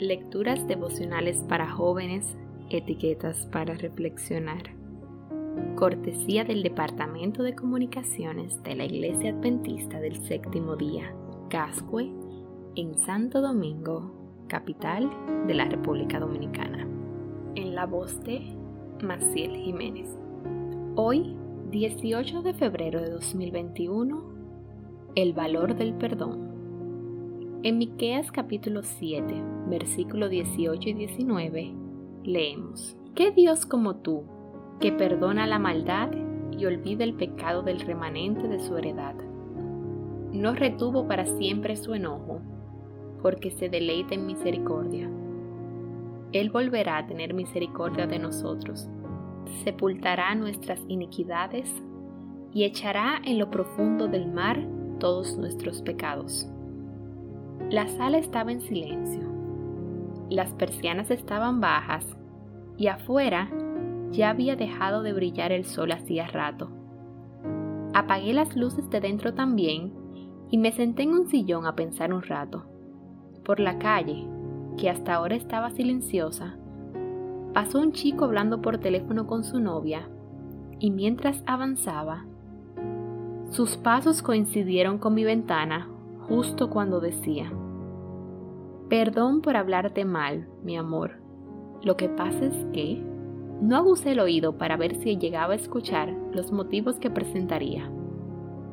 Lecturas devocionales para jóvenes, etiquetas para reflexionar. Cortesía del Departamento de Comunicaciones de la Iglesia Adventista del Séptimo Día, Cascue, en Santo Domingo, capital de la República Dominicana. En la voz de Maciel Jiménez. Hoy, 18 de febrero de 2021, el valor del perdón. En Miqueas capítulo 7, versículo 18 y 19, leemos: ¿Qué Dios como tú, que perdona la maldad y olvida el pecado del remanente de su heredad? No retuvo para siempre su enojo, porque se deleita en misericordia. Él volverá a tener misericordia de nosotros, sepultará nuestras iniquidades y echará en lo profundo del mar todos nuestros pecados. La sala estaba en silencio. Las persianas estaban bajas y afuera ya había dejado de brillar el sol hacía rato. Apagué las luces de dentro también y me senté en un sillón a pensar un rato. Por la calle, que hasta ahora estaba silenciosa, pasó un chico hablando por teléfono con su novia y mientras avanzaba, sus pasos coincidieron con mi ventana justo cuando decía, Perdón por hablarte mal, mi amor. Lo que pasa es que no abusé el oído para ver si llegaba a escuchar los motivos que presentaría.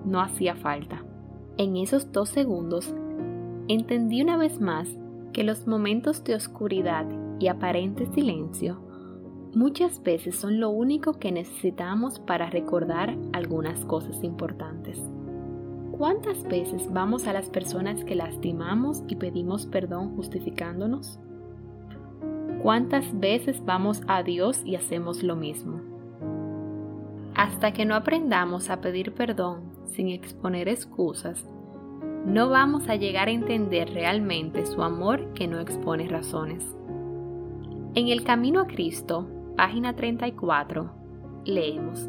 No hacía falta. En esos dos segundos, entendí una vez más que los momentos de oscuridad y aparente silencio muchas veces son lo único que necesitamos para recordar algunas cosas importantes. ¿Cuántas veces vamos a las personas que lastimamos y pedimos perdón justificándonos? ¿Cuántas veces vamos a Dios y hacemos lo mismo? Hasta que no aprendamos a pedir perdón sin exponer excusas, no vamos a llegar a entender realmente su amor que no expone razones. En el Camino a Cristo, página 34, leemos,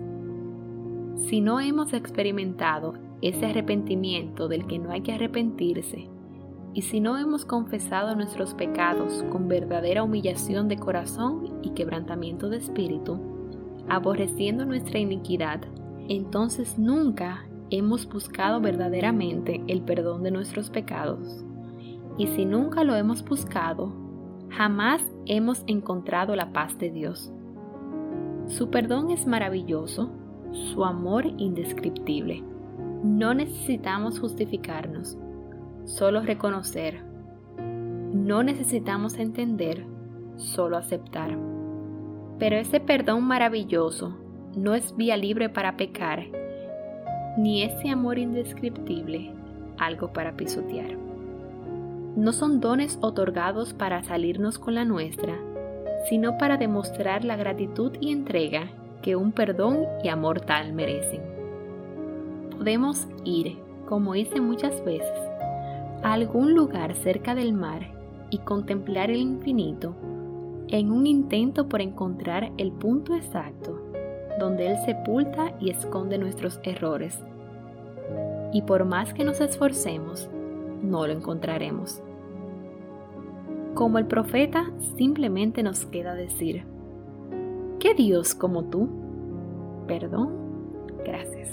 Si no hemos experimentado ese arrepentimiento del que no hay que arrepentirse, y si no hemos confesado nuestros pecados con verdadera humillación de corazón y quebrantamiento de espíritu, aborreciendo nuestra iniquidad, entonces nunca hemos buscado verdaderamente el perdón de nuestros pecados. Y si nunca lo hemos buscado, jamás hemos encontrado la paz de Dios. Su perdón es maravilloso, su amor indescriptible. No necesitamos justificarnos, solo reconocer. No necesitamos entender, solo aceptar. Pero ese perdón maravilloso no es vía libre para pecar, ni ese amor indescriptible algo para pisotear. No son dones otorgados para salirnos con la nuestra, sino para demostrar la gratitud y entrega que un perdón y amor tal merecen podemos ir, como hice muchas veces, a algún lugar cerca del mar y contemplar el infinito en un intento por encontrar el punto exacto donde Él sepulta y esconde nuestros errores. Y por más que nos esforcemos, no lo encontraremos. Como el profeta, simplemente nos queda decir, ¿qué Dios como tú? Perdón, gracias.